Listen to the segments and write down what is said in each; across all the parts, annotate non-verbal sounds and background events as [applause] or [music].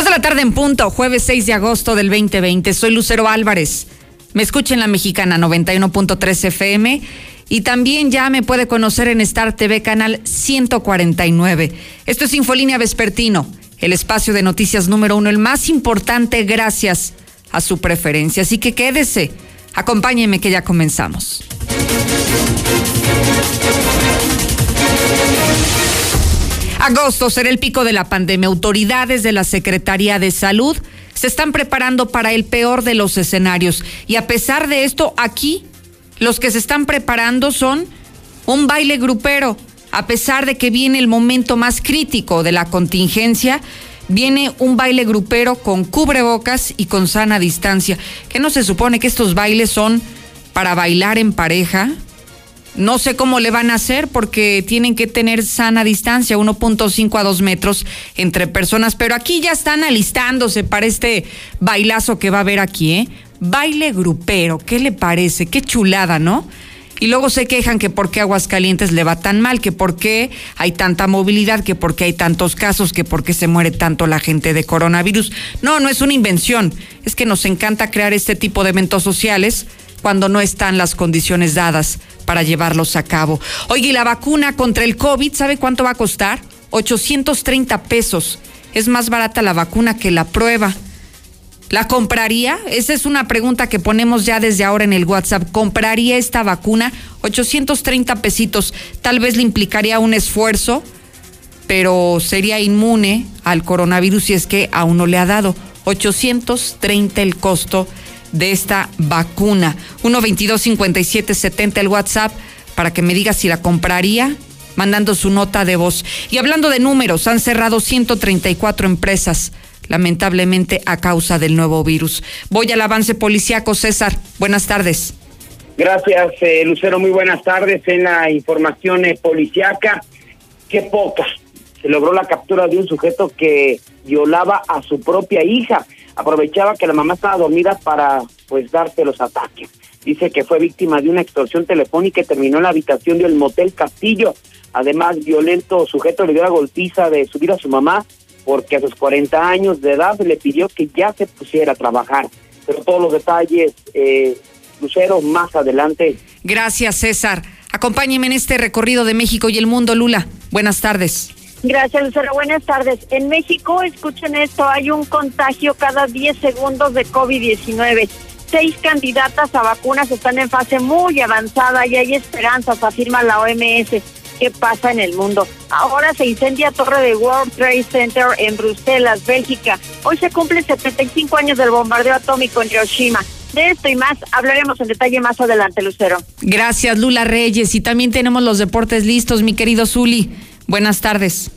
Dos de la tarde en punto, jueves 6 de agosto del 2020. Soy Lucero Álvarez. Me escucha en la mexicana 91.3 FM y también ya me puede conocer en Star TV canal 149. Esto es Infolínea Vespertino, el espacio de noticias número uno, el más importante gracias a su preferencia. Así que quédese, acompáñeme que ya comenzamos. Agosto será el pico de la pandemia. Autoridades de la Secretaría de Salud se están preparando para el peor de los escenarios. Y a pesar de esto, aquí los que se están preparando son un baile grupero. A pesar de que viene el momento más crítico de la contingencia, viene un baile grupero con cubrebocas y con sana distancia. ¿Que no se supone que estos bailes son para bailar en pareja? No sé cómo le van a hacer porque tienen que tener sana distancia, 1.5 a 2 metros entre personas, pero aquí ya están alistándose para este bailazo que va a haber aquí, ¿eh? Baile grupero, ¿qué le parece? Qué chulada, ¿no? Y luego se quejan que por qué Aguascalientes le va tan mal, que por qué hay tanta movilidad, que por qué hay tantos casos, que por qué se muere tanto la gente de coronavirus. No, no es una invención. Es que nos encanta crear este tipo de eventos sociales cuando no están las condiciones dadas para llevarlos a cabo. Oye, y la vacuna contra el COVID, ¿sabe cuánto va a costar? 830 pesos. Es más barata la vacuna que la prueba. ¿La compraría? Esa es una pregunta que ponemos ya desde ahora en el WhatsApp. ¿Compraría esta vacuna? 830 pesitos. Tal vez le implicaría un esfuerzo, pero sería inmune al coronavirus si es que aún no le ha dado. 830 el costo de esta vacuna. 122-5770 el WhatsApp para que me diga si la compraría mandando su nota de voz. Y hablando de números, han cerrado 134 empresas, lamentablemente a causa del nuevo virus. Voy al avance policiaco, César. Buenas tardes. Gracias, eh, Lucero. Muy buenas tardes. En la información eh, policiaca, qué poca. Se logró la captura de un sujeto que violaba a su propia hija aprovechaba que la mamá estaba dormida para pues darte los ataques. Dice que fue víctima de una extorsión telefónica y terminó en la habitación del motel Castillo. Además, violento sujeto le dio la golpiza de subir a su mamá porque a sus 40 años de edad le pidió que ya se pusiera a trabajar. Pero todos los detalles, eh, Lucero, más adelante. Gracias, César. Acompáñeme en este recorrido de México y el mundo, Lula. Buenas tardes. Gracias, Lucero. Buenas tardes. En México, escuchen esto, hay un contagio cada 10 segundos de COVID-19. Seis candidatas a vacunas están en fase muy avanzada y hay esperanzas, afirma la OMS. ¿Qué pasa en el mundo? Ahora se incendia Torre de World Trade Center en Bruselas, Bélgica. Hoy se cumplen 75 años del bombardeo atómico en Hiroshima. De esto y más hablaremos en detalle más adelante, Lucero. Gracias, Lula Reyes. Y también tenemos los deportes listos, mi querido Zuli. Buenas tardes.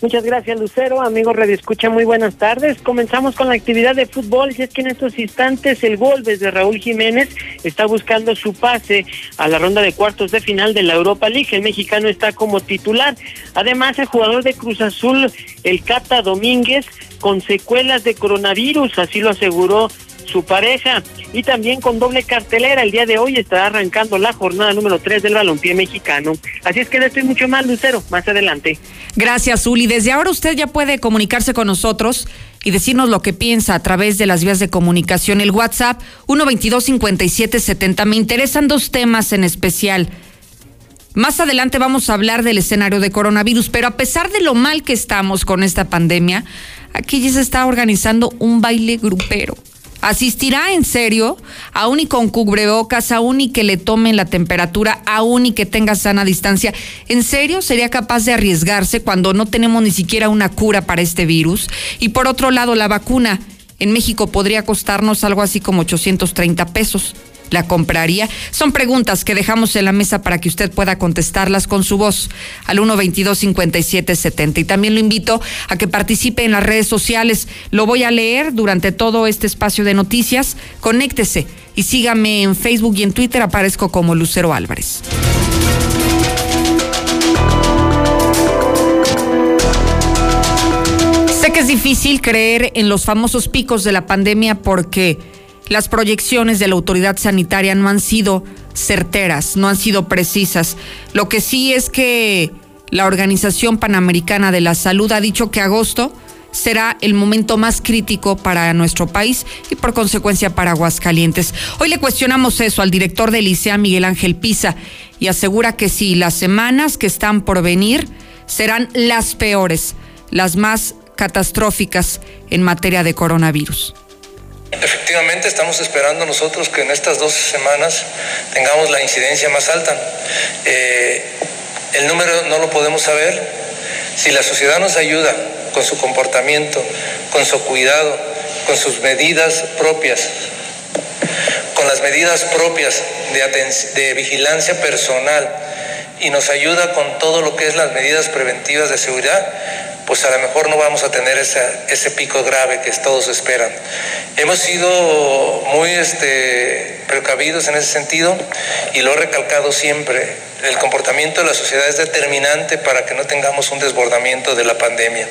Muchas gracias, Lucero. Amigos Radio Escucha, muy buenas tardes. Comenzamos con la actividad de fútbol y es que en estos instantes el gol desde Raúl Jiménez está buscando su pase a la ronda de cuartos de final de la Europa League. El mexicano está como titular. Además, el jugador de Cruz Azul, el Cata Domínguez, con secuelas de coronavirus, así lo aseguró su pareja y también con doble cartelera. El día de hoy estará arrancando la jornada número 3 del balompié mexicano. Así es que le estoy mucho más, Lucero, más adelante. Gracias, Uli. Desde ahora usted ya puede comunicarse con nosotros y decirnos lo que piensa a través de las vías de comunicación. El WhatsApp 122-5770. Me interesan dos temas en especial. Más adelante vamos a hablar del escenario de coronavirus, pero a pesar de lo mal que estamos con esta pandemia, aquí ya se está organizando un baile grupero asistirá en serio, aún y con cubrebocas, aún y que le tomen la temperatura, aún y que tenga sana distancia, ¿en serio sería capaz de arriesgarse cuando no tenemos ni siquiera una cura para este virus? Y por otro lado, la vacuna en México podría costarnos algo así como 830 pesos la compraría? Son preguntas que dejamos en la mesa para que usted pueda contestarlas con su voz al 122-5770. Y también lo invito a que participe en las redes sociales. Lo voy a leer durante todo este espacio de noticias. Conéctese y sígame en Facebook y en Twitter. Aparezco como Lucero Álvarez. Sé que es difícil creer en los famosos picos de la pandemia porque las proyecciones de la autoridad sanitaria no han sido certeras, no han sido precisas. Lo que sí es que la Organización Panamericana de la Salud ha dicho que agosto será el momento más crítico para nuestro país y por consecuencia para Aguascalientes. Hoy le cuestionamos eso al director del ICEA, Miguel Ángel Pisa, y asegura que sí, las semanas que están por venir serán las peores, las más catastróficas en materia de coronavirus. Efectivamente, estamos esperando nosotros que en estas dos semanas tengamos la incidencia más alta. Eh, el número no lo podemos saber. Si la sociedad nos ayuda con su comportamiento, con su cuidado, con sus medidas propias, con las medidas propias de, vigilancia personal y nos ayuda con todo lo que es las medidas preventivas de seguridad, pues a lo mejor no vamos a tener ese pico grave que todos esperan. Hemos sido muy este, precavidos en ese sentido y lo he recalcado siempre. El comportamiento de la sociedad es determinante para que no tengamos un desbordamiento de la pandemia.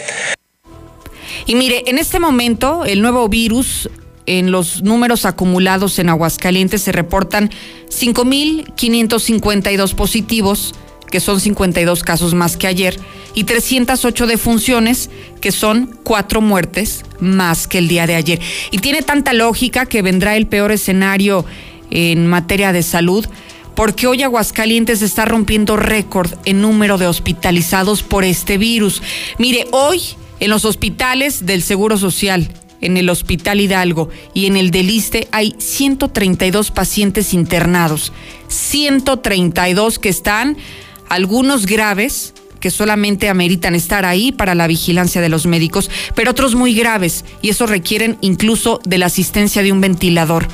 Y mire, en este momento el nuevo virus en los números acumulados en Aguascalientes se reportan 5.552 positivos, que son 52 casos más que ayer, y 308 defunciones, que son cuatro muertes más que el día de ayer. Y tiene tanta lógica que vendrá el peor escenario en materia de salud, porque hoy Aguascalientes está rompiendo récord en número de hospitalizados por este virus. Mire, hoy en los hospitales del Seguro Social, en el Hospital Hidalgo y en el Deliste hay 132 pacientes internados. 132 que están, algunos graves, que solamente ameritan estar ahí para la vigilancia de los médicos, pero otros muy graves y eso requieren incluso de la asistencia de un ventilador.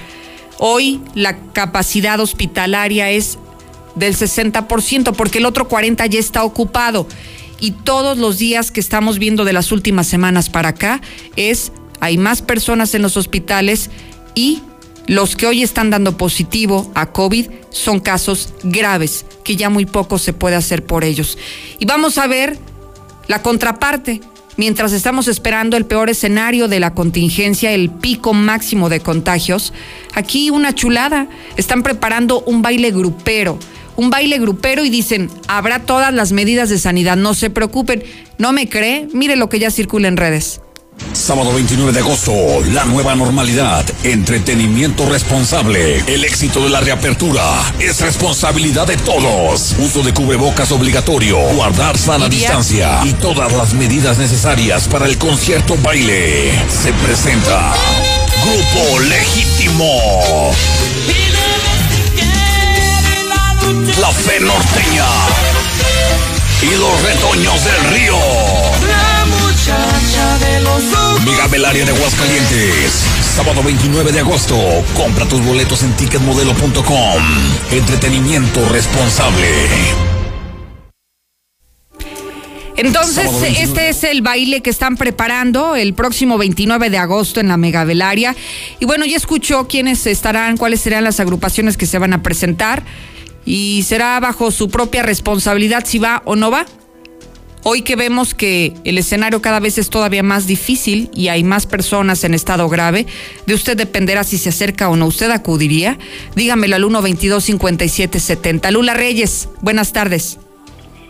Hoy la capacidad hospitalaria es del 60% porque el otro 40% ya está ocupado y todos los días que estamos viendo de las últimas semanas para acá es hay más personas en los hospitales y los que hoy están dando positivo a COVID son casos graves, que ya muy poco se puede hacer por ellos. Y vamos a ver la contraparte. Mientras estamos esperando el peor escenario de la contingencia, el pico máximo de contagios, aquí una chulada. Están preparando un baile grupero. Un baile grupero y dicen, habrá todas las medidas de sanidad, no se preocupen. ¿No me cree? Mire lo que ya circula en redes. Sábado 29 de agosto, la nueva normalidad, entretenimiento responsable. El éxito de la reapertura es responsabilidad de todos. Uso de cubrebocas obligatorio, guardar sana distancia y todas las medidas necesarias para el concierto baile. Se presenta Grupo Legítimo. La Fe Norteña y los retoños del río. Mega de Aguascalientes. Sábado 29 de agosto. Compra tus boletos en ticketmodelo.com. Entretenimiento responsable. Entonces, este es el baile que están preparando el próximo 29 de agosto en la Megavelaria. Y bueno, ya escuchó quiénes estarán, cuáles serán las agrupaciones que se van a presentar y será bajo su propia responsabilidad si va o no va. Hoy que vemos que el escenario cada vez es todavía más difícil y hay más personas en estado grave, de usted dependerá si se acerca o no. ¿Usted acudiría? Dígamelo al 122 5770 Lula Reyes, buenas tardes.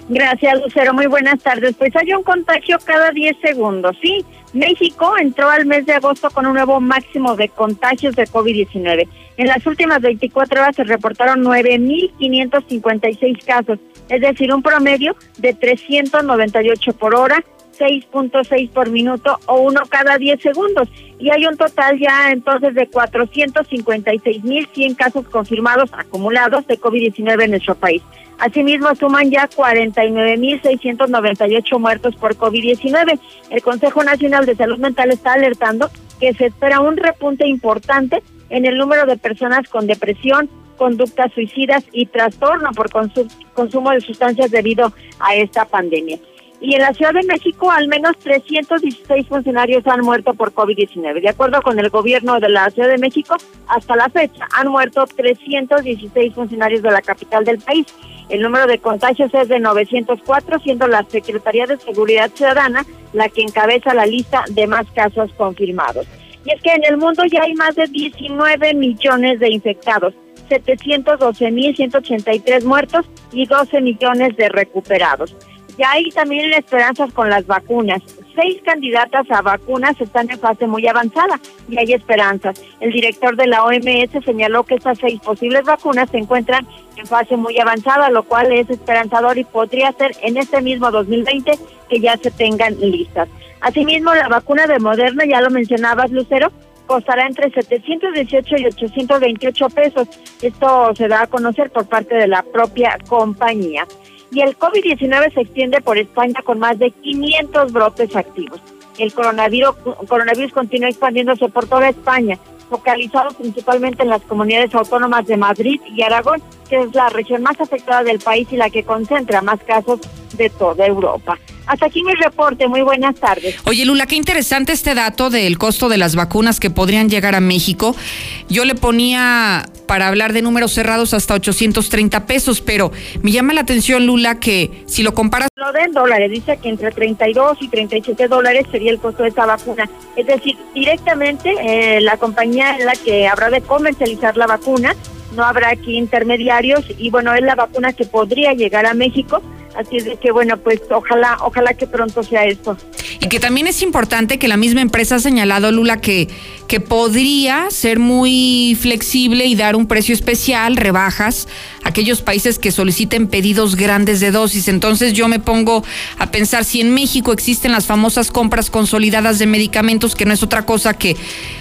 Gracias, Lucero. Muy buenas tardes. Pues hay un contagio cada 10 segundos, ¿sí? México entró al mes de agosto con un nuevo máximo de contagios de COVID-19. En las últimas 24 horas se reportaron 9.556 casos, es decir, un promedio de 398 por hora 6.6 por minuto o uno cada 10 segundos. Y hay un total ya entonces de 456.100 casos confirmados acumulados de COVID-19 en nuestro país. Asimismo, suman ya 49.698 muertos por COVID-19. El Consejo Nacional de Salud Mental está alertando que se espera un repunte importante en el número de personas con depresión, conductas suicidas y trastorno por consumo de sustancias debido a esta pandemia. Y en la Ciudad de México, al menos 316 funcionarios han muerto por COVID-19. De acuerdo con el gobierno de la Ciudad de México, hasta la fecha han muerto 316 funcionarios de la capital del país. El número de contagios es de 904, siendo la Secretaría de Seguridad Ciudadana la que encabeza la lista de más casos confirmados. Y es que en el mundo ya hay más de 19 millones de infectados, 712.183 muertos y 12 millones de recuperados. Ya hay también esperanzas con las vacunas. Seis candidatas a vacunas están en fase muy avanzada y hay esperanzas. El director de la OMS señaló que estas seis posibles vacunas se encuentran en fase muy avanzada, lo cual es esperanzador y podría ser en este mismo 2020 que ya se tengan listas. Asimismo, la vacuna de Moderna, ya lo mencionabas, Lucero, costará entre 718 y 828 pesos. Esto se da a conocer por parte de la propia compañía. Y el COVID-19 se extiende por España con más de 500 brotes activos. El coronavirus, coronavirus continúa expandiéndose por toda España, focalizado principalmente en las comunidades autónomas de Madrid y Aragón, que es la región más afectada del país y la que concentra más casos de toda Europa. Hasta aquí mi reporte. Muy buenas tardes. Oye, Lula, qué interesante este dato del costo de las vacunas que podrían llegar a México. Yo le ponía para hablar de números cerrados hasta 830 pesos, pero me llama la atención, Lula, que si lo comparas... Lo de dólares, dice que entre 32 y 37 dólares sería el costo de esta vacuna. Es decir, directamente eh, la compañía es la que habrá de comercializar la vacuna, no habrá aquí intermediarios y bueno, es la vacuna que podría llegar a México Así es de que bueno, pues ojalá, ojalá que pronto sea esto. Y que también es importante que la misma empresa ha señalado, Lula, que, que podría ser muy flexible y dar un precio especial, rebajas, a aquellos países que soliciten pedidos grandes de dosis. Entonces yo me pongo a pensar si en México existen las famosas compras consolidadas de medicamentos, que no es otra cosa que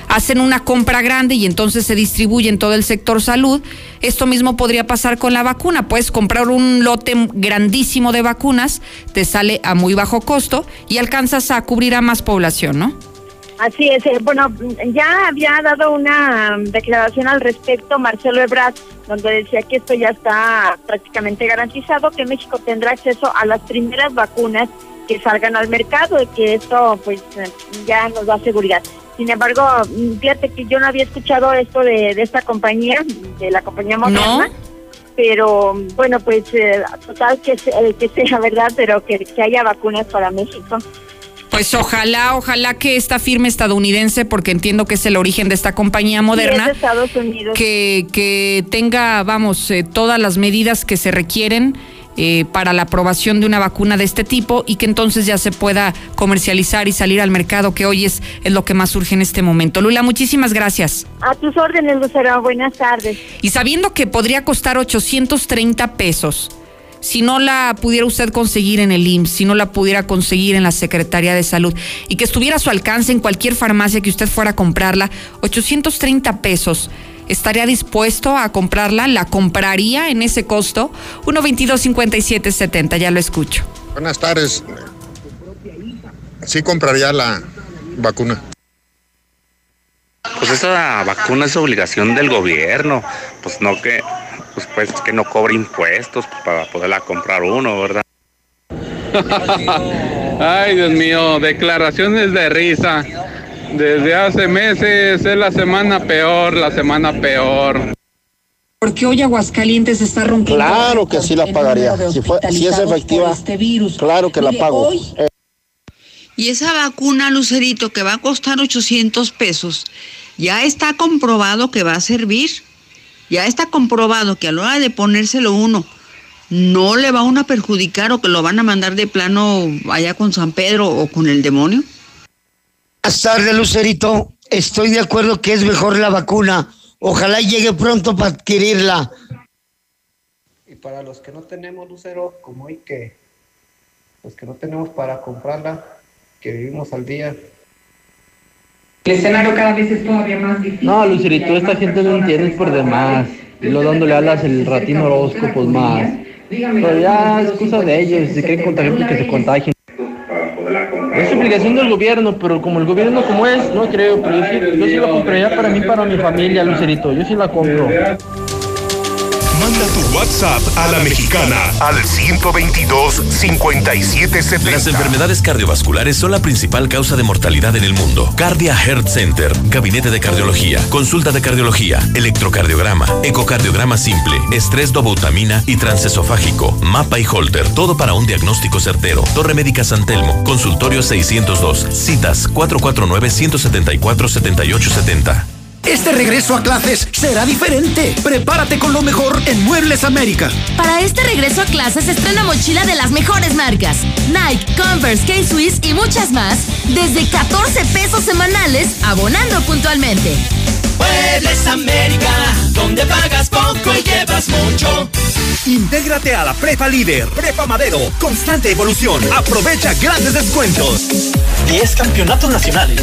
hacen una compra grande y entonces se distribuye en todo el sector salud. Esto mismo podría pasar con la vacuna. Puedes comprar un lote grandísimo de vacunas, te sale a muy bajo costo y alcanzas a cubrir a más población, ¿no? Así es. Eh, bueno, ya había dado una declaración al respecto Marcelo Ebrard, donde decía que esto ya está prácticamente garantizado, que México tendrá acceso a las primeras vacunas que salgan al mercado y que esto pues ya nos da seguridad. Sin embargo, fíjate que yo no había escuchado esto de, esta compañía, de la compañía Moderna. Pero bueno, pues eh, total que, que sea verdad, pero que, haya vacunas para México. Pues ojalá, ojalá que esta firma estadounidense, porque entiendo que es el origen de esta compañía moderna, Que, que tenga, vamos, eh, todas las medidas que se requieren eh, para la aprobación de una vacuna de este tipo y que entonces ya se pueda comercializar y salir al mercado, que hoy es, es lo que más surge en este momento. Lula, muchísimas gracias. A tus órdenes, Lucero. Buenas tardes. Y sabiendo que podría costar 830 pesos, si no la pudiera usted conseguir en el IMSS, si no la pudiera conseguir en la Secretaría de Salud y que estuviera a su alcance en cualquier farmacia que usted fuera a comprarla, 830 pesos estaría dispuesto a comprarla, la compraría en ese costo. 122-5770, ya lo escucho. Buenas tardes. Sí compraría la vacuna. Pues esa vacuna es obligación del gobierno, pues no que, pues, pues que no cobre impuestos para poderla comprar uno, ¿verdad? [laughs] Ay, Dios mío, declaraciones de risa. Desde hace meses es la semana peor, la semana peor. Porque hoy Aguascalientes está rompiendo. Claro que sí la pagaría. Si, si es efectiva, este virus. claro que la pago. Y esa vacuna, Lucerito, que va a costar 800 pesos, ya está comprobado que va a servir. Ya está comprobado que a la hora de ponérselo uno, no le va a uno a perjudicar o que lo van a mandar de plano allá con San Pedro o con el demonio. Buenas tardes, Lucerito. Estoy de acuerdo que es mejor la vacuna. Ojalá llegue pronto para adquirirla. Y para los que no tenemos, Lucero, como hoy que los que no tenemos para comprarla, que vivimos al día. El escenario cada vez es todavía más difícil. No, Lucerito, esta gente no entiende por demás. Y lo dándole alas el ratino horóscopos más. Pero ya es cosa de ellos, si quieren contagiar, pues que se contagien. Es obligación del gobierno, pero como el gobierno como es, no creo, pero yo sí, yo sí la compraría para mí, para mi familia, Lucerito, yo sí la compro. Manda tu WhatsApp a la mexicana al 122-5770. Las enfermedades cardiovasculares son la principal causa de mortalidad en el mundo. Cardia Heart Center, Gabinete de Cardiología, Consulta de Cardiología, Electrocardiograma, Ecocardiograma Simple, Estrés dobutamina y transesofágico, Mapa y Holter, todo para un diagnóstico certero. Torre Médica San Telmo, Consultorio 602, citas 449-174-7870. Este regreso a clases será diferente. Prepárate con lo mejor en Muebles América. Para este regreso a clases estrena mochila de las mejores marcas. Nike, Converse, K-Swiss y muchas más. Desde 14 pesos semanales, abonando puntualmente. Muebles América, donde pagas poco y llevas mucho. Intégrate a la Prepa Líder, Prepa Madero, constante evolución. Aprovecha grandes descuentos. 10 campeonatos nacionales.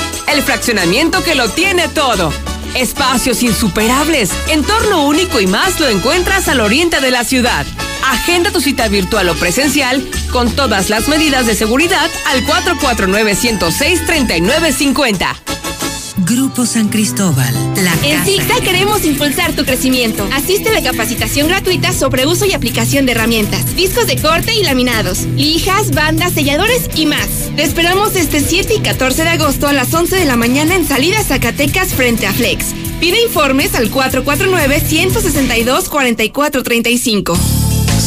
El fraccionamiento que lo tiene todo. Espacios insuperables, entorno único y más lo encuentras al oriente de la ciudad. Agenda tu cita virtual o presencial con todas las medidas de seguridad al 449-106-3950. Grupo San Cristóbal, la En casa. CIGSA queremos impulsar tu crecimiento. Asiste a la capacitación gratuita sobre uso y aplicación de herramientas, discos de corte y laminados, lijas, bandas, selladores y más. Te esperamos este 7 y 14 de agosto a las 11 de la mañana en Salida Zacatecas frente a Flex. Pide informes al 449-162-4435.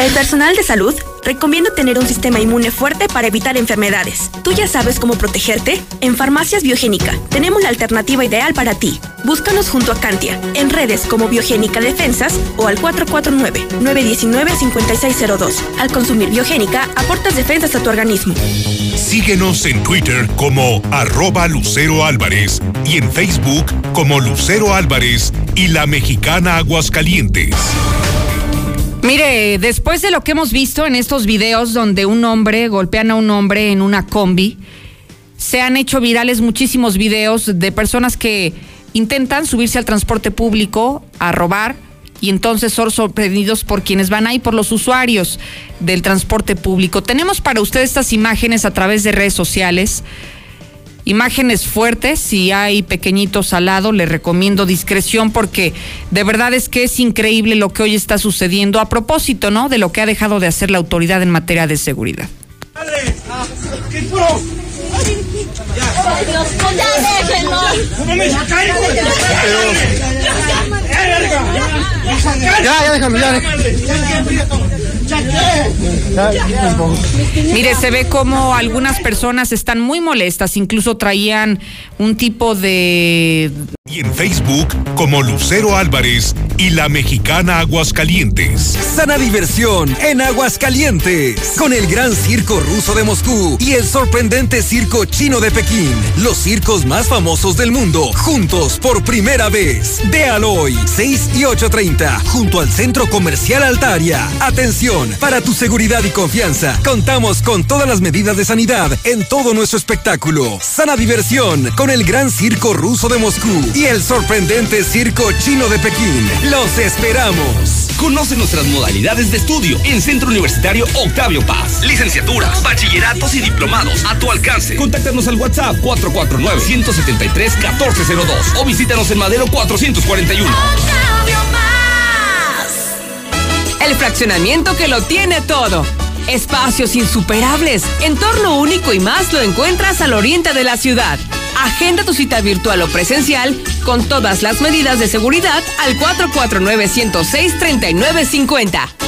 El personal de salud recomienda tener un sistema inmune fuerte para evitar enfermedades. ¿Tú ya sabes cómo protegerte? En Farmacias Biogénica tenemos la alternativa ideal para ti. Búscanos junto a Cantia, en redes como Biogénica Defensas o al 449-919-5602. Al consumir Biogénica, aportas defensas a tu organismo. Síguenos en Twitter como arroba Lucero Álvarez y en Facebook como Lucero Álvarez y la mexicana Aguascalientes. Mire, después de lo que hemos visto en estos videos donde un hombre golpean a un hombre en una combi, se han hecho virales muchísimos videos de personas que intentan subirse al transporte público a robar y entonces son sorprendidos por quienes van ahí, por los usuarios del transporte público. Tenemos para usted estas imágenes a través de redes sociales. Imágenes fuertes, si hay pequeñitos al lado, le recomiendo discreción porque de verdad es que es increíble lo que hoy está sucediendo a propósito, ¿no? De lo que ha dejado de hacer la autoridad en materia de seguridad. Ya, ya déjalo, ya Mire, se ve como algunas personas están muy molestas, incluso traían un tipo de... Y en Facebook como Lucero Álvarez y la mexicana Aguascalientes. Sana diversión en Aguascalientes. Con el gran circo ruso de Moscú y el sorprendente circo chino de Pekín. Los circos más famosos del mundo, juntos por primera vez. Véalo hoy, 6 y 8.30, junto al Centro Comercial Altaria. Atención, para tu seguridad y confianza, contamos con todas las medidas de sanidad en todo nuestro espectáculo. Sana diversión con el gran circo ruso de Moscú y el sorprendente circo chino de Pekín. Los esperamos. Conoce nuestras modalidades de estudio en Centro Universitario Octavio Paz. Licenciaturas, bachilleratos y diplomados a tu alcance. Contáctanos al WhatsApp 449-173-1402 o visítanos en Madero 441. El fraccionamiento que lo tiene todo. Espacios insuperables, entorno único y más lo encuentras al oriente de la ciudad. Agenda tu cita virtual o presencial con todas las medidas de seguridad al 449-106-3950.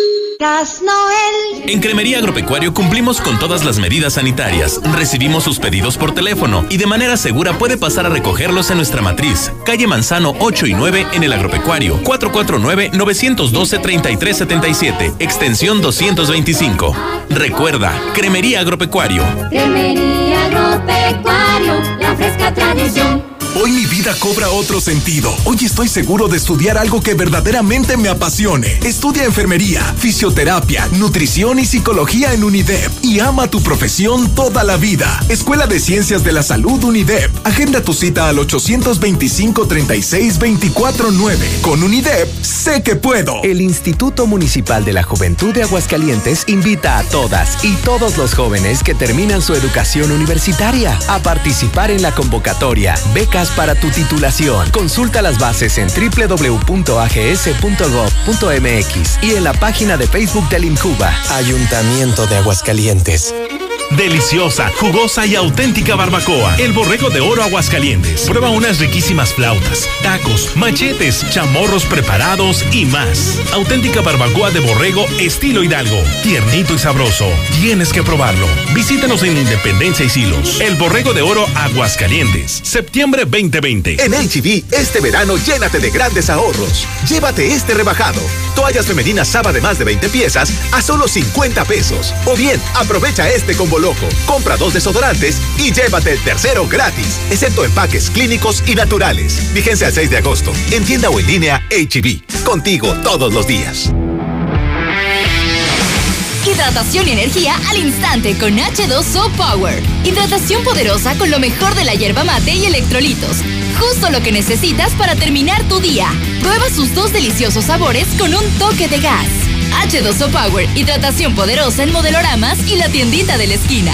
Noel. En Cremería Agropecuario cumplimos con todas las medidas sanitarias. Recibimos sus pedidos por teléfono y de manera segura puede pasar a recogerlos en nuestra matriz. Calle Manzano 8 y 9 en el Agropecuario. 449-912-3377. Extensión 225. Recuerda, Cremería Agropecuario. Cremería Agropecuario, la fresca tradición. Hoy mi vida cobra otro sentido. Hoy estoy seguro de estudiar algo que verdaderamente me apasione. Estudia enfermería, fisioterapia, nutrición y psicología en UNIDEP y ama tu profesión toda la vida. Escuela de Ciencias de la Salud UNIDEP. Agenda tu cita al 825 36 249. Con UNIDEP, sé que puedo. El Instituto Municipal de la Juventud de Aguascalientes invita a todas y todos los jóvenes que terminan su educación universitaria a participar en la convocatoria Beca para tu titulación. Consulta las bases en www.ags.gov.mx y en la página de Facebook del INCUBA. Ayuntamiento de Aguascalientes. Deliciosa, jugosa y auténtica barbacoa. El borrego de oro Aguascalientes. Prueba unas riquísimas flautas, tacos, machetes, chamorros preparados y más. Auténtica barbacoa de borrego estilo Hidalgo. Tiernito y sabroso. Tienes que probarlo. Visítanos en Independencia y Silos. El borrego de oro Aguascalientes. Septiembre 2020. En HB, este verano llénate de grandes ahorros. Llévate este rebajado. Toallas femeninas Saba de más de 20 piezas a solo 50 pesos. O bien, aprovecha este combo loco. Compra dos desodorantes y llévate el tercero gratis, excepto empaques clínicos y naturales. Vigencia el 6 de agosto. En tienda o en línea HB. Contigo todos los días. Hidratación y energía al instante con H2O Power. Hidratación poderosa con lo mejor de la hierba mate y electrolitos. Justo lo que necesitas para terminar tu día. Prueba sus dos deliciosos sabores con un toque de gas. H2O Power, hidratación poderosa en modeloramas y la tiendita de la esquina.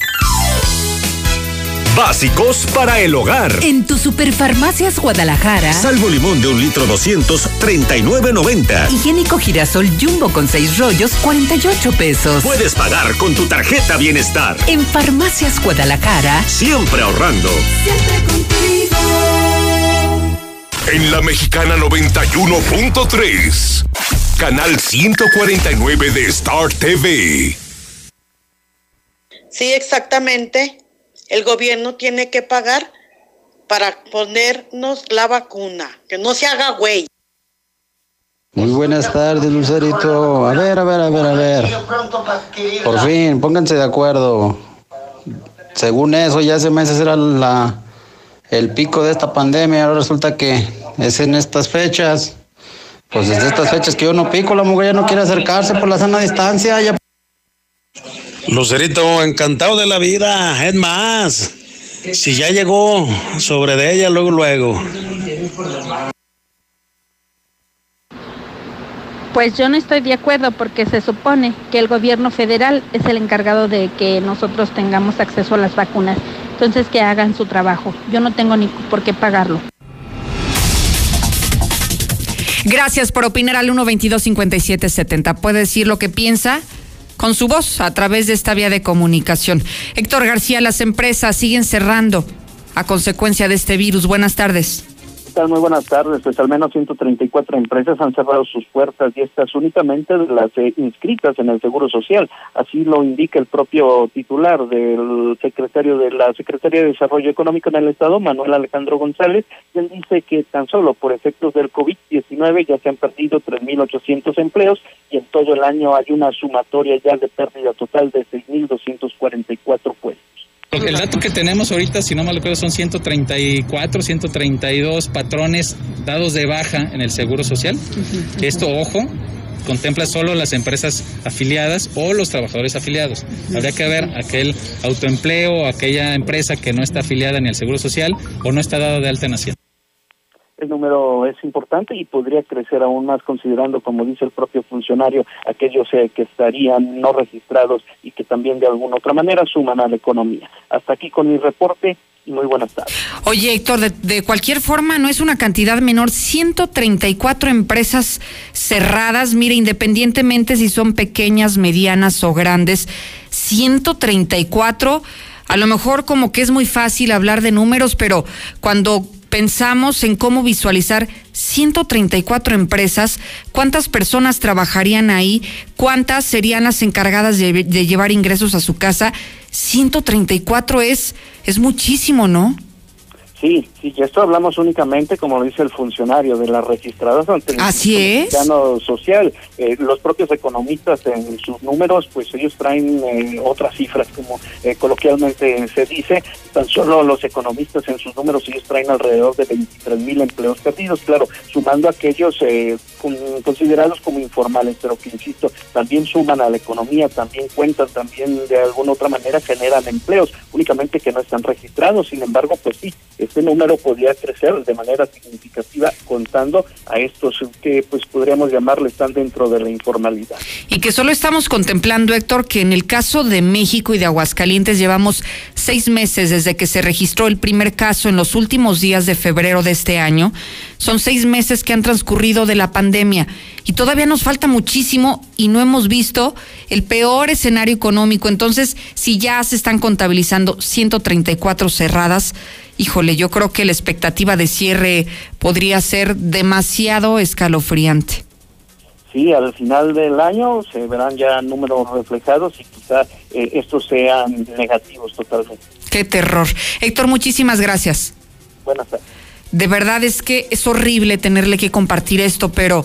Básicos para el hogar. En tu Superfarmacias Guadalajara. Salvo limón de un litro 200, 39.90. Higiénico girasol jumbo con seis rollos, 48 pesos. Puedes pagar con tu tarjeta Bienestar. En Farmacias Guadalajara. Siempre ahorrando. Siempre contigo. En la mexicana 91.3. Canal 149 de Star TV. Sí, exactamente. El gobierno tiene que pagar para ponernos la vacuna. Que no se haga güey. Muy buenas tardes, Lucerito. A ver, a ver, a ver, a ver. Por fin, pónganse de acuerdo. según eso, ya hace meses era la, el pico de esta pandemia, ahora resulta que es en estas fechas. Pues desde estas fechas que yo no pico, la mujer ya no quiere acercarse por la sana distancia. Ya... Lucerito, encantado de la vida. Es más, si ya llegó sobre de ella, luego, luego. Pues yo no estoy de acuerdo porque se supone que el gobierno federal es el encargado de que nosotros tengamos acceso a las vacunas. Entonces que hagan su trabajo. Yo no tengo ni por qué pagarlo. Gracias por opinar al 122-5770. Puede decir lo que piensa con su voz a través de esta vía de comunicación. Héctor García, las empresas siguen cerrando a consecuencia de este virus. Buenas tardes. Muy buenas tardes. Pues al menos 134 empresas han cerrado sus puertas y estas únicamente las eh, inscritas en el Seguro Social. Así lo indica el propio titular del secretario de la Secretaría de Desarrollo Económico en el Estado, Manuel Alejandro González, él dice que tan solo por efectos del COVID-19 ya se han perdido 3.800 empleos y en todo el año hay una sumatoria ya de pérdida total de 6.244 puestos. El dato que tenemos ahorita, si no me acuerdo, son 134, 132 patrones dados de baja en el Seguro Social. Esto, ojo, contempla solo las empresas afiliadas o los trabajadores afiliados. Habría que ver aquel autoempleo, aquella empresa que no está afiliada ni al Seguro Social o no está dada de alta en Hacienda el número es importante y podría crecer aún más considerando, como dice el propio funcionario, aquellos eh, que estarían no registrados y que también de alguna otra manera suman a la economía. Hasta aquí con mi reporte y muy buenas tardes. Oye, Héctor, de, de, cualquier forma no es una cantidad menor, 134 empresas cerradas, mire, independientemente si son pequeñas, medianas o grandes, 134, a lo mejor como que es muy fácil hablar de números, pero cuando pensamos en cómo visualizar 134 empresas, cuántas personas trabajarían ahí, cuántas serían las encargadas de, llevar ingresos a su casa. 134 es, es muchísimo, ¿no? Sí, sí, y esto hablamos únicamente, como dice el funcionario, de las registradas ante el Así es. social. Eh, los propios economistas en sus números, pues ellos traen eh, otras cifras, como eh, coloquialmente se dice. Tan solo los economistas en sus números, ellos traen alrededor de 23 mil empleos perdidos, claro, sumando aquellos considerados como informales, pero que, insisto, también suman a la economía, también cuentan, también de alguna otra manera generan empleos, únicamente que no están registrados. Sin embargo, pues sí, este número podría crecer de manera significativa contando a estos que pues podríamos llamarle están dentro de la informalidad. Y que solo estamos contemplando, Héctor, que en el caso de México y de Aguascalientes llevamos seis meses desde que se registró el primer caso en los últimos días de febrero de este año. Son seis meses que han transcurrido de la pandemia y todavía nos falta muchísimo y no hemos visto el peor escenario económico. Entonces, si ya se están contabilizando 134 cerradas, híjole, yo creo que la expectativa de cierre podría ser demasiado escalofriante. Sí, al final del año se verán ya números reflejados y quizá eh, estos sean negativos totalmente. Qué terror. Héctor, muchísimas gracias. Buenas tardes. De verdad es que es horrible tenerle que compartir esto, pero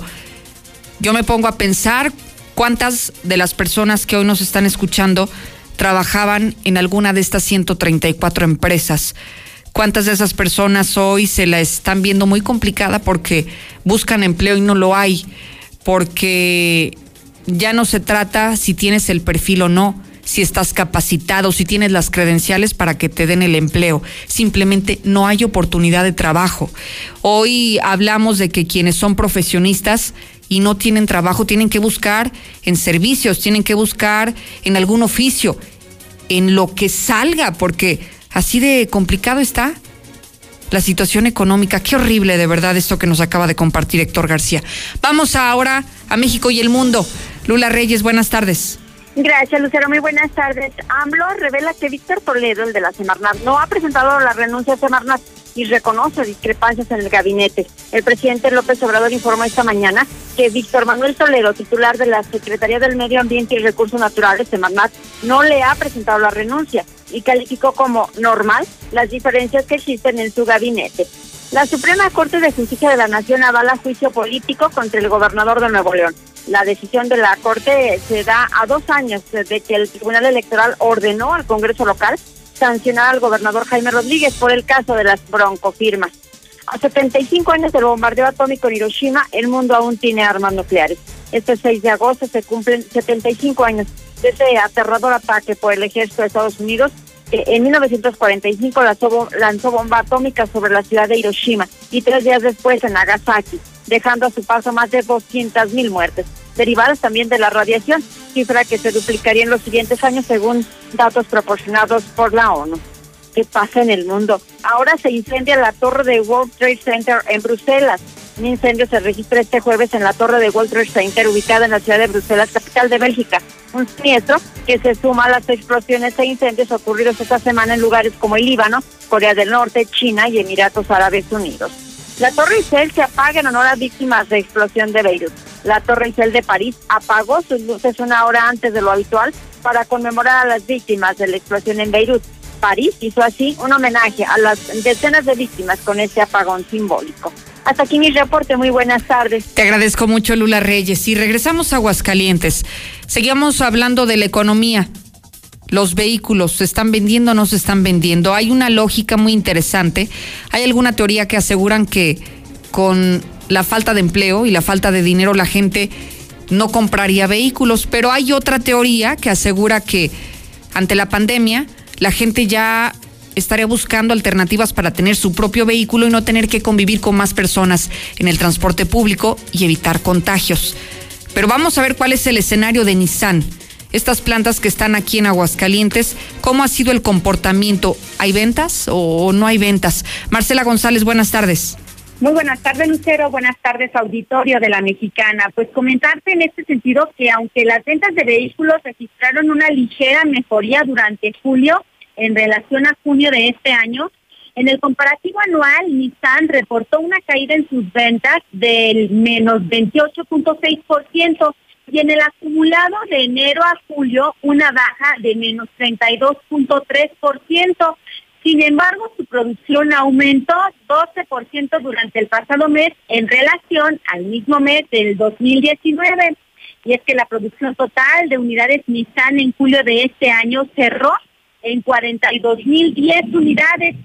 yo me pongo a pensar cuántas de las personas que hoy nos están escuchando trabajaban en alguna de estas 134 empresas cuántas de esas personas hoy se la están viendo muy complicada porque buscan empleo y no lo hay, porque ya no se trata si tienes el perfil o no, si estás capacitado, si tienes las credenciales para que te den el empleo. Simplemente no hay oportunidad de trabajo. Hoy hablamos de que quienes son profesionistas y no tienen trabajo tienen que buscar en servicios, tienen que buscar en algún oficio, en lo que salga, porque Así de complicado está la situación económica. Qué horrible de verdad esto que nos acaba de compartir Héctor García. Vamos ahora a México y el mundo. Lula Reyes, buenas tardes. Gracias, Lucero. Muy buenas tardes. AMLO revela que Víctor Toledo, el de la Semarnat, no ha presentado la renuncia a Semarnat y reconoce discrepancias en el gabinete. El presidente López Obrador informó esta mañana que Víctor Manuel Toledo, titular de la Secretaría del Medio Ambiente y Recursos Naturales, Semarnat, no le ha presentado la renuncia y calificó como normal las diferencias que existen en su gabinete. La Suprema Corte de Justicia de la Nación avala juicio político contra el gobernador de Nuevo León. La decisión de la Corte se da a dos años de que el Tribunal Electoral ordenó al Congreso local sancionar al gobernador Jaime Rodríguez por el caso de las broncofirmas. A 75 años del bombardeo atómico en Hiroshima, el mundo aún tiene armas nucleares. Este 6 de agosto se cumplen 75 años de ese aterrador ataque por el ejército de Estados Unidos que en 1945 lanzó, lanzó bomba atómica sobre la ciudad de Hiroshima y tres días después en Nagasaki, dejando a su paso más de 200.000 muertes, derivadas también de la radiación, cifra que se duplicaría en los siguientes años según datos proporcionados por la ONU. ¿Qué pasa en el mundo? Ahora se incendia la torre de World Trade Center en Bruselas. Un incendio se registra este jueves en la torre de World Trade Center ubicada en la ciudad de Bruselas, capital de Bélgica. Un siniestro que se suma a las explosiones e incendios ocurridos esta semana en lugares como el Líbano, Corea del Norte, China y Emiratos Árabes Unidos. La Torre Eiffel se apaga en honor a víctimas de explosión de Beirut. La Torre Eiffel de París apagó sus luces una hora antes de lo habitual para conmemorar a las víctimas de la explosión en Beirut. París hizo así un homenaje a las decenas de víctimas con ese apagón simbólico. Hasta aquí mi reporte, muy buenas tardes. Te agradezco mucho, Lula Reyes. Y regresamos a Aguascalientes. Seguimos hablando de la economía. Los vehículos se están vendiendo o no se están vendiendo. Hay una lógica muy interesante. Hay alguna teoría que aseguran que con la falta de empleo y la falta de dinero la gente no compraría vehículos, pero hay otra teoría que asegura que ante la pandemia la gente ya estaría buscando alternativas para tener su propio vehículo y no tener que convivir con más personas en el transporte público y evitar contagios. Pero vamos a ver cuál es el escenario de Nissan. Estas plantas que están aquí en Aguascalientes, ¿cómo ha sido el comportamiento? ¿Hay ventas o no hay ventas? Marcela González, buenas tardes. Muy buenas tardes, Lucero. Buenas tardes, auditorio de la Mexicana. Pues comentarte en este sentido que aunque las ventas de vehículos registraron una ligera mejoría durante julio en relación a junio de este año, en el comparativo anual, Nissan reportó una caída en sus ventas del menos 28.6% y en el acumulado de enero a julio una baja de menos 32.3%. Sin embargo, su producción aumentó 12% durante el pasado mes en relación al mismo mes del 2019. Y es que la producción total de unidades Nissan en julio de este año cerró en 42.010 unidades,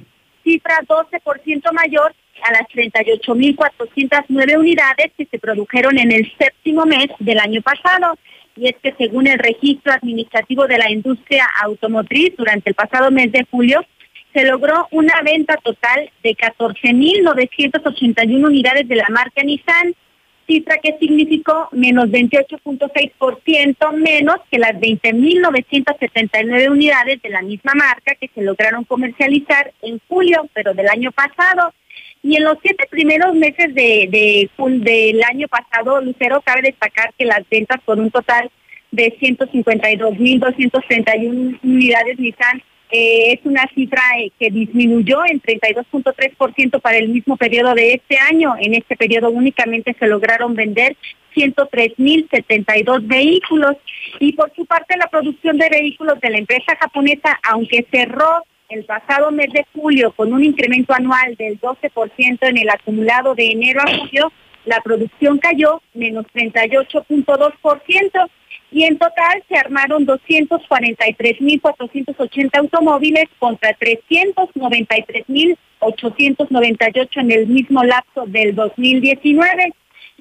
cifra 12% mayor a las 38.409 unidades que se produjeron en el séptimo mes del año pasado. Y es que según el registro administrativo de la industria automotriz durante el pasado mes de julio, se logró una venta total de 14.981 unidades de la marca Nissan, cifra que significó menos 28.6% menos que las 20.979 unidades de la misma marca que se lograron comercializar en julio, pero del año pasado. Y en los siete primeros meses de, de, del año pasado, Lucero, cabe destacar que las ventas por un total de 152.231 unidades Nissan eh, es una cifra eh, que disminuyó en 32.3% para el mismo periodo de este año. En este periodo únicamente se lograron vender 103.072 vehículos. Y por su parte, la producción de vehículos de la empresa japonesa, aunque cerró el pasado mes de julio con un incremento anual del 12% en el acumulado de enero a julio, la producción cayó menos 38.2% y en total se armaron 243.480 automóviles contra 393.898 en el mismo lapso del 2019.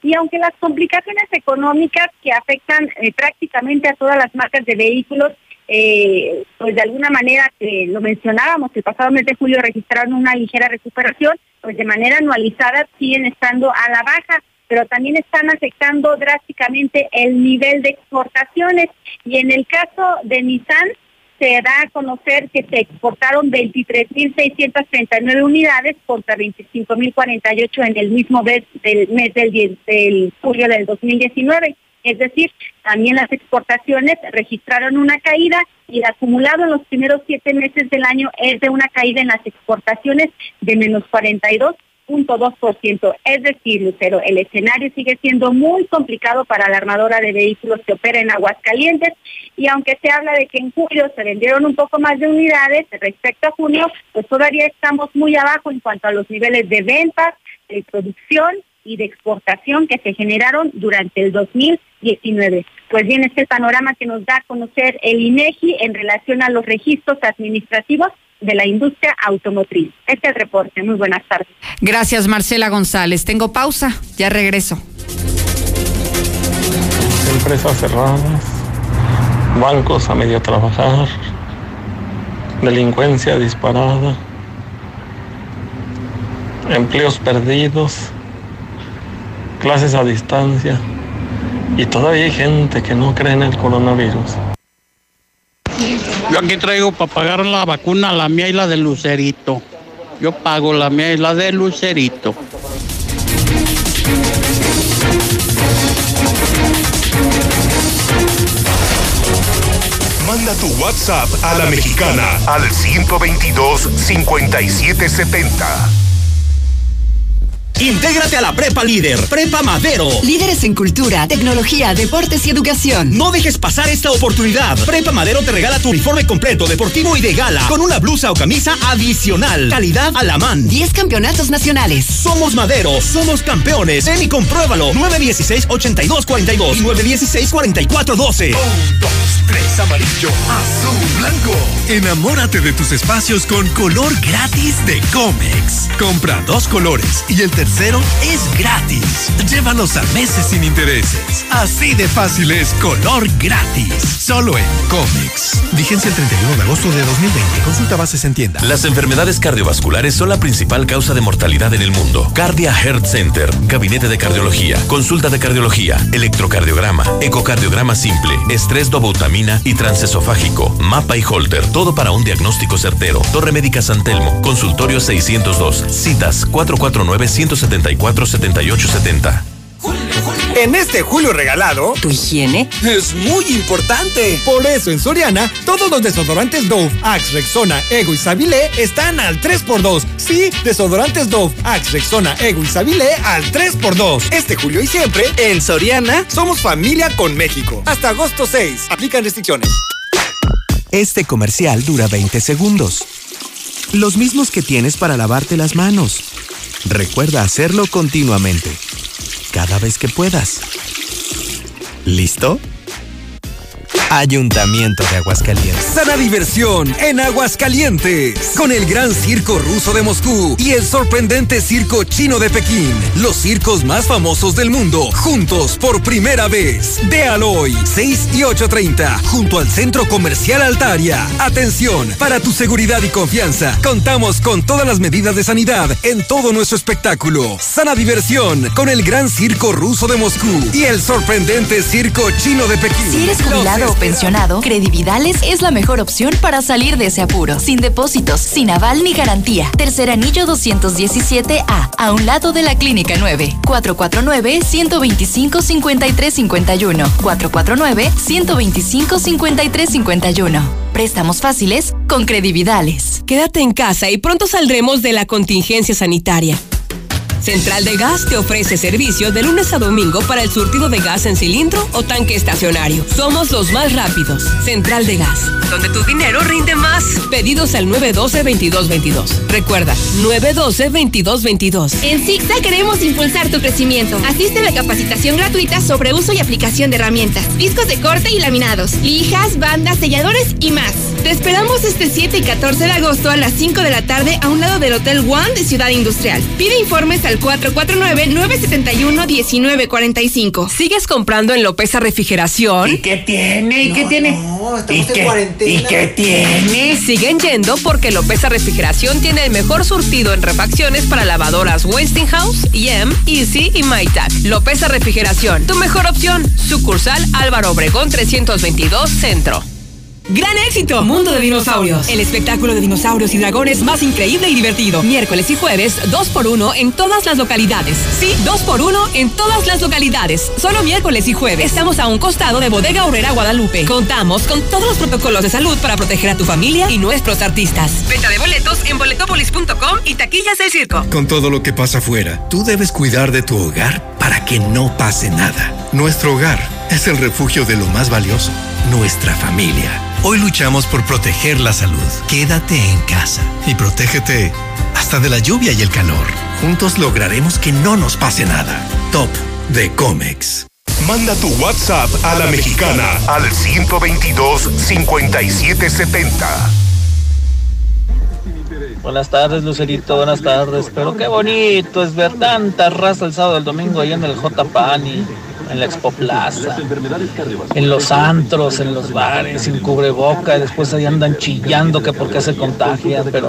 Y aunque las complicaciones económicas que afectan eh, prácticamente a todas las marcas de vehículos, eh, pues de alguna manera, lo mencionábamos, el pasado mes de julio registraron una ligera recuperación, pues de manera anualizada siguen estando a la baja pero también están afectando drásticamente el nivel de exportaciones. Y en el caso de Nissan, se da a conocer que se exportaron 23.639 unidades contra 25.048 en el mismo mes del, mes del, del julio del 2019. Es decir, también las exportaciones registraron una caída y el acumulado en los primeros siete meses del año es de una caída en las exportaciones de menos 42 ciento. Es decir, Lucero, el escenario sigue siendo muy complicado para la armadora de vehículos que opera en Aguascalientes y aunque se habla de que en julio se vendieron un poco más de unidades respecto a junio, pues todavía estamos muy abajo en cuanto a los niveles de ventas, de producción y de exportación que se generaron durante el 2019. Pues bien, este panorama que nos da a conocer el INEGI en relación a los registros administrativos de la industria automotriz. Este es el reporte. Muy buenas tardes. Gracias, Marcela González. Tengo pausa. Ya regreso. Empresas cerradas, bancos a medio trabajar, delincuencia disparada, empleos perdidos, clases a distancia y todavía hay gente que no cree en el coronavirus. Aquí traigo para pagar la vacuna, la mía y la de Lucerito. Yo pago la mía y la de Lucerito. Manda tu WhatsApp a la mexicana al 122 5770. Intégrate a la Prepa Líder, Prepa Madero. Líderes en cultura, tecnología, deportes y educación. No dejes pasar esta oportunidad. Prepa Madero te regala tu uniforme completo, deportivo y de gala, con una blusa o camisa adicional. Calidad a la man. 10 campeonatos nacionales. Somos Madero, somos campeones. Ven y compruébalo. 916-8242 y 916-4412. 1, 2, 3, amarillo, azul, blanco. Enamórate de tus espacios con color gratis de Comex. Compra dos colores y el tercero es gratis. Llévalos a meses sin intereses. Así de fácil es color gratis. Solo en Comex. Vigencia el 31 de agosto de 2020. Consulta bases en tienda. Las enfermedades cardiovasculares son la principal causa de mortalidad en el mundo. Cardia Heart Center, gabinete de cardiología, consulta de cardiología, electrocardiograma, ecocardiograma simple, estrés dobutamina y transesofágico, mapa y holter, todo para un diagnóstico certero. Torre Médica San Telmo, consultorio 602, citas 449 174 7870. En este julio regalado, ¿tu higiene? Es muy importante. Por eso en Soriana, todos los desodorantes Dove, Axe, Rexona, Ego y Sabilé están al 3x2. Sí, desodorantes Dove, Axe, Rexona, Ego y Sabilé al 3x2. Este julio y siempre, en Soriana, somos familia con México. Hasta agosto 6. Aplican restricciones. Este comercial dura 20 segundos. Los mismos que tienes para lavarte las manos. Recuerda hacerlo continuamente, cada vez que puedas. ¿Listo? Ayuntamiento de Aguascalientes. Sana diversión en Aguascalientes. Con el gran circo ruso de Moscú y el sorprendente circo chino de Pekín. Los circos más famosos del mundo. Juntos por primera vez. Véalo hoy, 6 y 8.30. Junto al Centro Comercial Altaria. Atención, para tu seguridad y confianza. Contamos con todas las medidas de sanidad en todo nuestro espectáculo. Sana diversión con el gran circo ruso de Moscú y el sorprendente circo chino de Pekín. Si eres jubilado o pensionado, Credividales es la mejor opción para salir de ese apuro. Sin depósitos, sin aval ni garantía. Tercer anillo 217A, a un lado de la Clínica 9. 449-125-5351. 449-125-5351. Préstamos fáciles con Credividales. Quédate en casa y pronto saldremos de la contingencia sanitaria. Central de Gas te ofrece servicio de lunes a domingo para el surtido de gas en cilindro o tanque estacionario. Somos los más rápidos. Central de Gas, donde tu dinero rinde más. Pedidos al 912-2222. Recuerda, 912-2222. En ZigZag queremos impulsar tu crecimiento. Asiste a la capacitación gratuita sobre uso y aplicación de herramientas, discos de corte y laminados, lijas, bandas, selladores y más. Te esperamos este 7 y 14 de agosto a las 5 de la tarde a un lado del Hotel One de Ciudad Industrial. Pide informes al 449-971-1945. ¿Sigues comprando en Lopeza Refrigeración? ¿Y qué tiene? ¿Y qué tiene? No, ¿Y qué, ¿Y qué tiene? Siguen yendo porque Lopeza Refrigeración tiene el mejor surtido en refacciones para lavadoras Westinghouse, YEM, Easy y MyTac. Lopeza Refrigeración, tu mejor opción. Sucursal Álvaro Obregón 322 Centro. ¡Gran éxito! Mundo de Dinosaurios. El espectáculo de dinosaurios y dragones más increíble y divertido. Miércoles y jueves, 2x1 en todas las localidades. Sí, 2x1 en todas las localidades. Solo miércoles y jueves. Estamos a un costado de Bodega Horrera Guadalupe. Contamos con todos los protocolos de salud para proteger a tu familia y nuestros artistas. Venta de boletos en boletopolis.com y taquillas del circo. Con todo lo que pasa afuera, tú debes cuidar de tu hogar para que no pase nada. Nuestro hogar es el refugio de lo más valioso, nuestra familia. Hoy luchamos por proteger la salud. Quédate en casa y protégete hasta de la lluvia y el calor. Juntos lograremos que no nos pase nada. Top de Comex. Manda tu WhatsApp a la mexicana al 122 5770. Buenas tardes, Lucerito, buenas tardes. Pero qué bonito es ver tanta raza el sábado y el domingo ahí en el J Pani, en la Expo Plaza, en los antros, en los bares, sin cubreboca, y después ahí andan chillando que porque se contagia, pero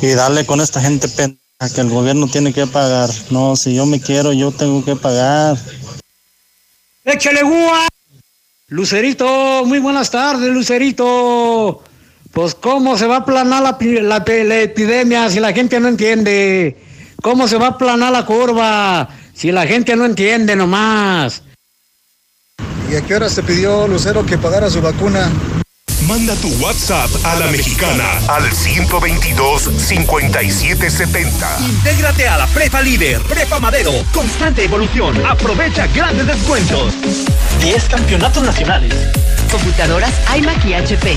Y dale con esta gente pendeja que el gobierno tiene que pagar. No, si yo me quiero, yo tengo que pagar. ¡Échale gua! Lucerito, muy buenas tardes, Lucerito. Pues cómo se va a aplanar la, la, la epidemia si la gente no entiende. ¿Cómo se va a aplanar la curva si la gente no entiende nomás? ¿Y a qué hora se pidió Lucero que pagara su vacuna? Manda tu WhatsApp a la mexicana al 122 5770. Intégrate a la Prepa Líder, Prepa Madero, constante evolución. Aprovecha grandes descuentos. 10 campeonatos nacionales. Computadoras iMac y HP.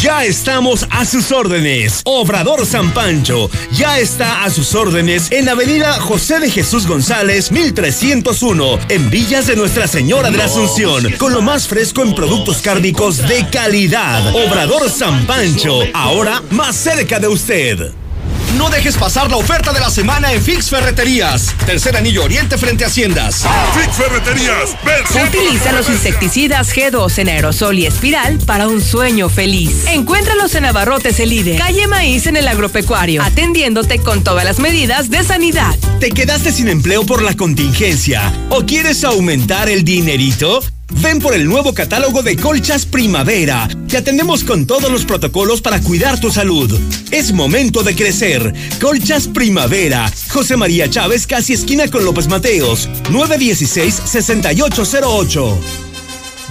Ya estamos a sus órdenes. Obrador San Pancho ya está a sus órdenes en Avenida José de Jesús González, 1301, en Villas de Nuestra Señora de la Asunción, con lo más fresco en productos cárnicos de calidad. Obrador San Pancho, ahora más cerca de usted. No dejes pasar la oferta de la semana en Fix Ferreterías. Tercer anillo oriente frente a Haciendas. Fix Ferreterías, Utiliza los insecticidas G2 en aerosol y espiral para un sueño feliz. Encuéntralos en Abarrotes el líder, calle Maíz en el agropecuario, atendiéndote con todas las medidas de sanidad. ¿Te quedaste sin empleo por la contingencia o quieres aumentar el dinerito? Ven por el nuevo catálogo de Colchas Primavera. Te atendemos con todos los protocolos para cuidar tu salud. Es momento de crecer. Colchas Primavera. José María Chávez, casi esquina con López Mateos. 916-6808.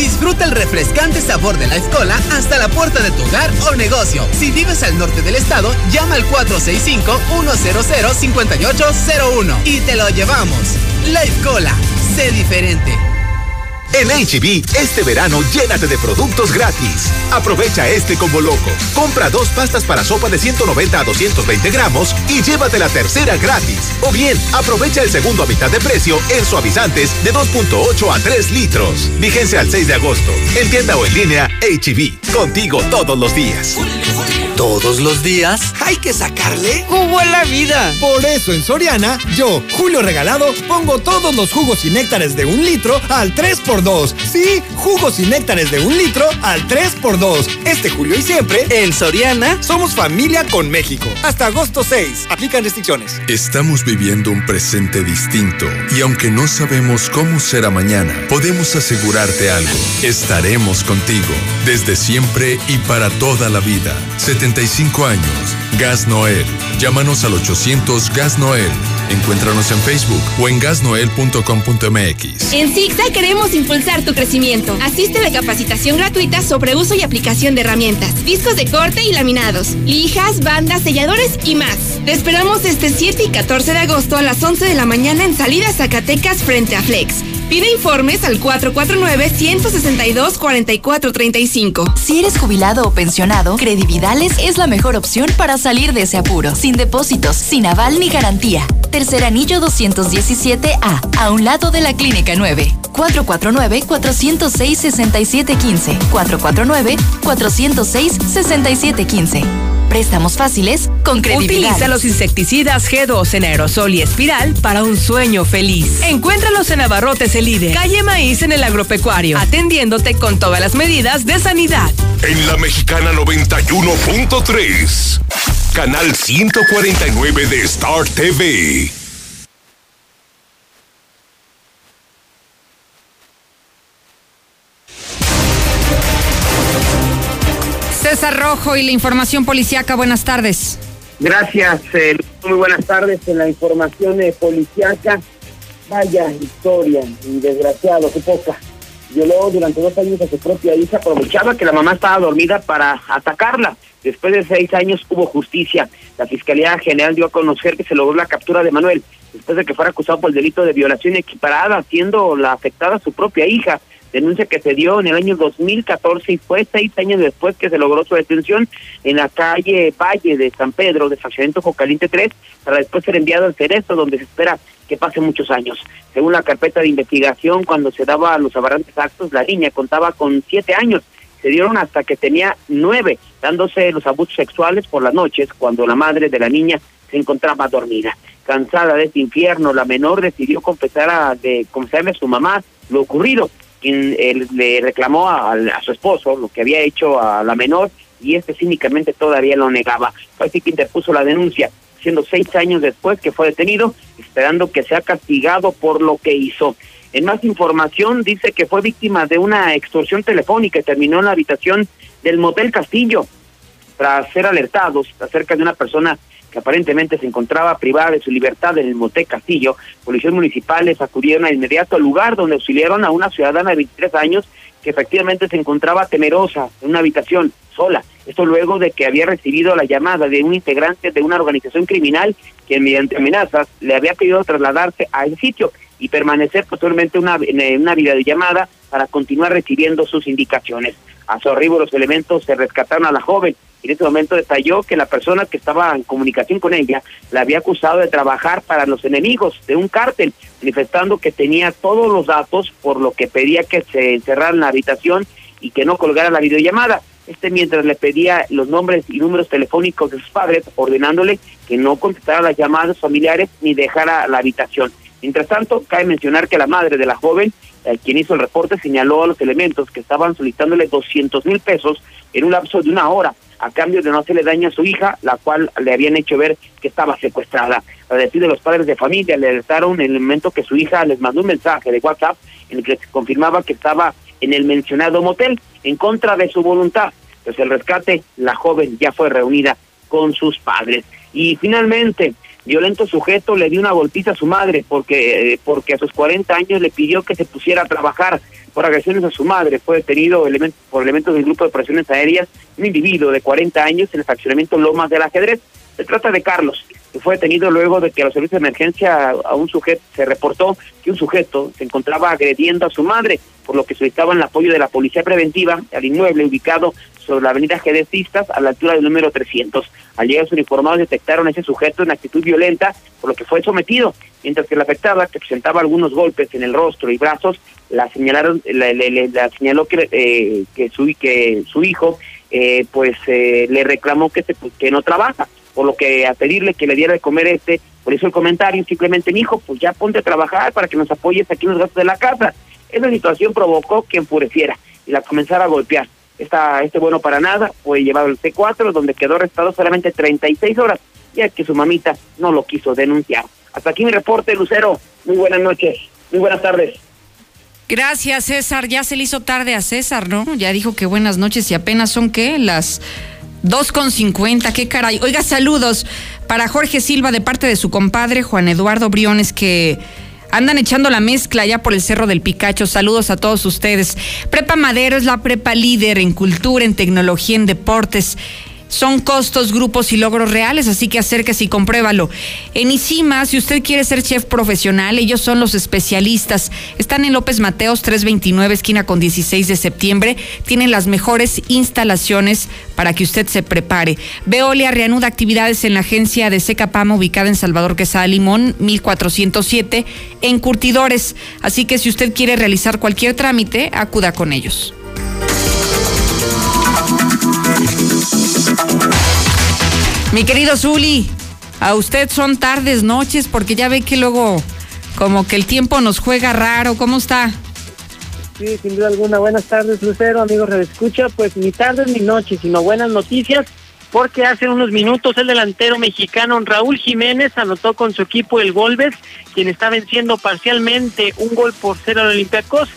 Disfruta el refrescante sabor de la escola hasta la puerta de tu hogar o negocio. Si vives al norte del estado, llama al 465-100-5801 y te lo llevamos. La escola, sé diferente. En HB, este verano llénate de productos gratis. Aprovecha este combo loco. Compra dos pastas para sopa de 190 a 220 gramos y llévate la tercera gratis. O bien, aprovecha el segundo a mitad de precio en suavizantes de 2.8 a 3 litros. Vigencia al 6 de agosto. En tienda o en línea, HB. Contigo todos los días. Todos los días hay que sacarle jugo a la vida. Por eso en Soriana, yo, Julio Regalado, pongo todos los jugos y néctares de un litro al 3x2. Sí, jugos y néctares de un litro al 3x2. Este julio y siempre, en Soriana, somos familia con México. Hasta agosto 6. Aplican restricciones. Estamos viviendo un presente distinto y aunque no sabemos cómo será mañana, podemos asegurarte algo. Estaremos contigo desde siempre y para toda la vida. 75 años. Gas Noel. Llámanos al 800 Gas Noel. Encuéntranos en Facebook o en gasnoel.com.mx. En ZigZag queremos impulsar tu crecimiento. Asiste a la capacitación gratuita sobre uso y aplicación de herramientas, discos de corte y laminados, lijas, bandas, selladores y más. Te esperamos este 7 y 14 de agosto a las 11 de la mañana en Salida Zacatecas frente a Flex. Pide informes al 449-162-4435. Si eres jubilado o pensionado, Credividales es la mejor opción para salir de ese apuro. Sin depósitos, sin aval ni garantía. Tercer anillo 217A, a un lado de la Clínica 9. 449-406-6715. 449-406-6715. Préstamos fáciles con credibilidad. Utiliza los insecticidas G2 en aerosol y espiral para un sueño feliz. Encuéntralos en Abarrotes el líder, calle Maíz en el agropecuario, atendiéndote con todas las medidas de sanidad. En la mexicana 91.3. canal 149 de Star TV. Rojo y la información policiaca, buenas tardes. Gracias, eh, muy buenas tardes en la información eh, policiaca. Vaya historia, y desgraciado, qué poca. Violó durante dos años a su propia hija, aprovechaba que la mamá estaba dormida para atacarla. Después de seis años hubo justicia. La Fiscalía General dio a conocer que se logró la captura de Manuel, después de que fuera acusado por el delito de violación equiparada, siendo la afectada su propia hija denuncia que se dio en el año 2014 y fue seis años después que se logró su detención en la calle Valle de San Pedro, de Fraccionamiento Jocaliente 3, para después ser enviado al Cerezo, donde se espera que pase muchos años. Según la carpeta de investigación, cuando se daba los aberrantes actos, la niña contaba con siete años. Se dieron hasta que tenía nueve, dándose los abusos sexuales por las noches, cuando la madre de la niña se encontraba dormida. Cansada de este infierno, la menor decidió confesar a, de, confesarle a su mamá lo ocurrido quien le reclamó a, su esposo lo que había hecho a la menor y este cínicamente todavía lo negaba. Fue así que interpuso la denuncia, siendo seis años después que fue detenido, esperando que sea castigado por lo que hizo. En más información, dice que fue víctima de una extorsión telefónica y terminó en la habitación del Motel Castillo, tras ser alertados acerca de una persona que aparentemente se encontraba privada de su libertad en el Moté Castillo, policías municipales acudieron de inmediato al lugar donde auxiliaron a una ciudadana de 23 años que efectivamente se encontraba temerosa en una habitación sola. Esto luego de que había recibido la llamada de un integrante de una organización criminal que mediante amenazas le había pedido trasladarse a ese sitio y permanecer posteriormente una, en una videollamada para continuar recibiendo sus indicaciones. A su arribo los elementos se rescataron a la joven en ese momento detalló que la persona que estaba en comunicación con ella la había acusado de trabajar para los enemigos de un cártel, manifestando que tenía todos los datos, por lo que pedía que se encerrara en la habitación y que no colgara la videollamada. Este mientras le pedía los nombres y números telefónicos de sus padres, ordenándole que no contestara las llamadas familiares ni dejara la habitación. Mientras tanto, cabe mencionar que la madre de la joven, eh, quien hizo el reporte, señaló a los elementos que estaban solicitándole 200 mil pesos en un lapso de una hora a cambio de no hacerle daño a su hija, la cual le habían hecho ver que estaba secuestrada. A decir de los padres de familia, le alertaron en el momento que su hija les mandó un mensaje de WhatsApp en el que confirmaba que estaba en el mencionado motel, en contra de su voluntad. Pues el rescate, la joven ya fue reunida con sus padres. Y finalmente, violento sujeto le dio una golpiza a su madre porque, eh, porque a sus 40 años le pidió que se pusiera a trabajar por agresiones a su madre. Fue detenido por elementos del grupo de operaciones aéreas un individuo de 40 años en el fraccionamiento Lomas del Ajedrez. Se trata de Carlos, fue detenido luego de que a los servicios de emergencia a un sujeto se reportó que un sujeto se encontraba agrediendo a su madre, por lo que solicitaban el apoyo de la policía preventiva al inmueble ubicado sobre la avenida Gedecistas a la altura del número 300. Al llegar sus uniformados detectaron a ese sujeto en actitud violenta, por lo que fue sometido, mientras que la afectada, que presentaba algunos golpes en el rostro y brazos, la señalaron, la, señaló que, eh, que, su, que su hijo eh, pues eh, le reclamó que, que no trabaja, por lo que a pedirle que le diera de comer este, por eso el comentario, simplemente mi hijo, pues ya ponte a trabajar para que nos apoyes aquí en los gastos de la casa. Esa situación provocó que enfureciera y la comenzara a golpear. Esta, este bueno para nada fue llevado al C4, donde quedó arrestado solamente 36 horas, ya que su mamita no lo quiso denunciar. Hasta aquí mi reporte, Lucero. Muy buenas noches, muy buenas tardes. Gracias, César. Ya se le hizo tarde a César, ¿no? Ya dijo que buenas noches y apenas son, ¿qué? Las dos con cincuenta. qué caray. Oiga, saludos para Jorge Silva de parte de su compadre Juan Eduardo Briones que andan echando la mezcla ya por el Cerro del Picacho. Saludos a todos ustedes. Prepa Madero es la prepa líder en cultura, en tecnología, en deportes. Son costos, grupos y logros reales, así que acérquese y compruébalo. En ICIMA, si usted quiere ser chef profesional, ellos son los especialistas. Están en López Mateos 329, esquina con 16 de septiembre. Tienen las mejores instalaciones para que usted se prepare. Veolia reanuda actividades en la agencia de Secapama ubicada en Salvador Quesada Limón, 1407, en Curtidores. Así que si usted quiere realizar cualquier trámite, acuda con ellos. Mi querido Zuli, a usted son tardes, noches, porque ya ve que luego como que el tiempo nos juega raro. ¿Cómo está? Sí, sin duda alguna. Buenas tardes, Lucero, amigos Escucha. Pues ni tardes ni noches, sino buenas noticias. porque hace unos minutos el delantero mexicano Raúl Jiménez anotó con su equipo el Golbes, quien está venciendo parcialmente un gol por cero al Olympiacos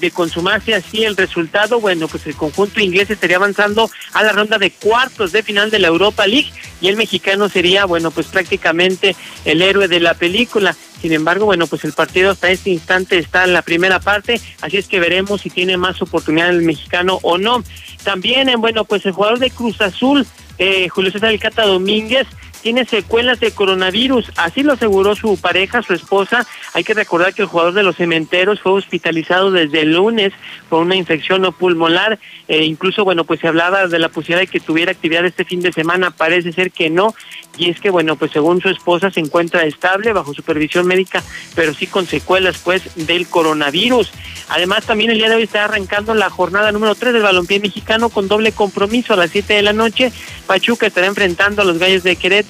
de consumarse así el resultado, bueno, pues el conjunto inglés estaría avanzando a la ronda de cuartos de final de la Europa League y el mexicano sería, bueno, pues prácticamente el héroe de la película. Sin embargo, bueno, pues el partido hasta este instante está en la primera parte, así es que veremos si tiene más oportunidad el mexicano o no. También, bueno, pues el jugador de Cruz Azul, eh, Julio César Alcata Domínguez, tiene secuelas de coronavirus. Así lo aseguró su pareja, su esposa. Hay que recordar que el jugador de los cementeros fue hospitalizado desde el lunes por una infección no pulmonar. E incluso, bueno, pues se hablaba de la posibilidad de que tuviera actividad este fin de semana. Parece ser que no. Y es que, bueno, pues según su esposa se encuentra estable bajo supervisión médica, pero sí con secuelas, pues, del coronavirus. Además, también el día de hoy está arrancando la jornada número 3 del balompié mexicano con doble compromiso a las 7 de la noche. Pachuca estará enfrentando a los Gallos de Querétaro.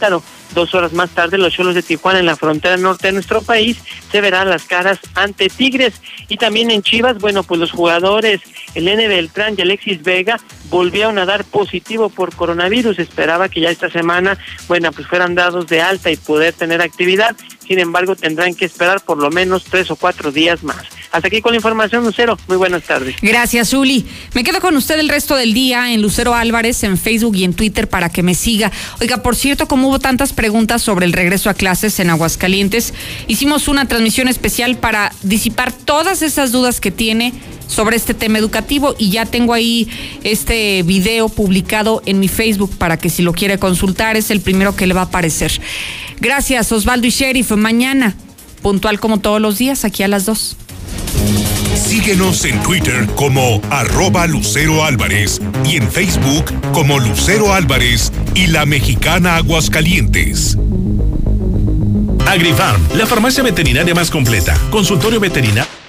Dos horas más tarde, los Cholos de Tijuana en la frontera norte de nuestro país se verán las caras ante Tigres. Y también en Chivas, bueno, pues los jugadores, el N. Beltrán y Alexis Vega volvieron a dar positivo por coronavirus. Esperaba que ya esta semana, bueno, pues fueran dados de alta y poder tener actividad. Sin embargo, tendrán que esperar por lo menos tres o cuatro días más. Hasta aquí con la información, Lucero. Muy buenas tardes. Gracias, Uli. Me quedo con usted el resto del día en Lucero Álvarez, en Facebook y en Twitter para que me siga. Oiga, por cierto, como hubo tantas preguntas sobre el regreso a clases en Aguascalientes, hicimos una transmisión especial para disipar todas esas dudas que tiene sobre este tema educativo y ya tengo ahí este video publicado en mi Facebook para que si lo quiere consultar es el primero que le va a aparecer. Gracias Osvaldo y Sheriff. Mañana, puntual como todos los días, aquí a las dos. Síguenos en Twitter como arroba Lucero Álvarez y en Facebook como Lucero Álvarez y la mexicana Aguascalientes. AgriFarm, la farmacia veterinaria más completa. Consultorio veterinario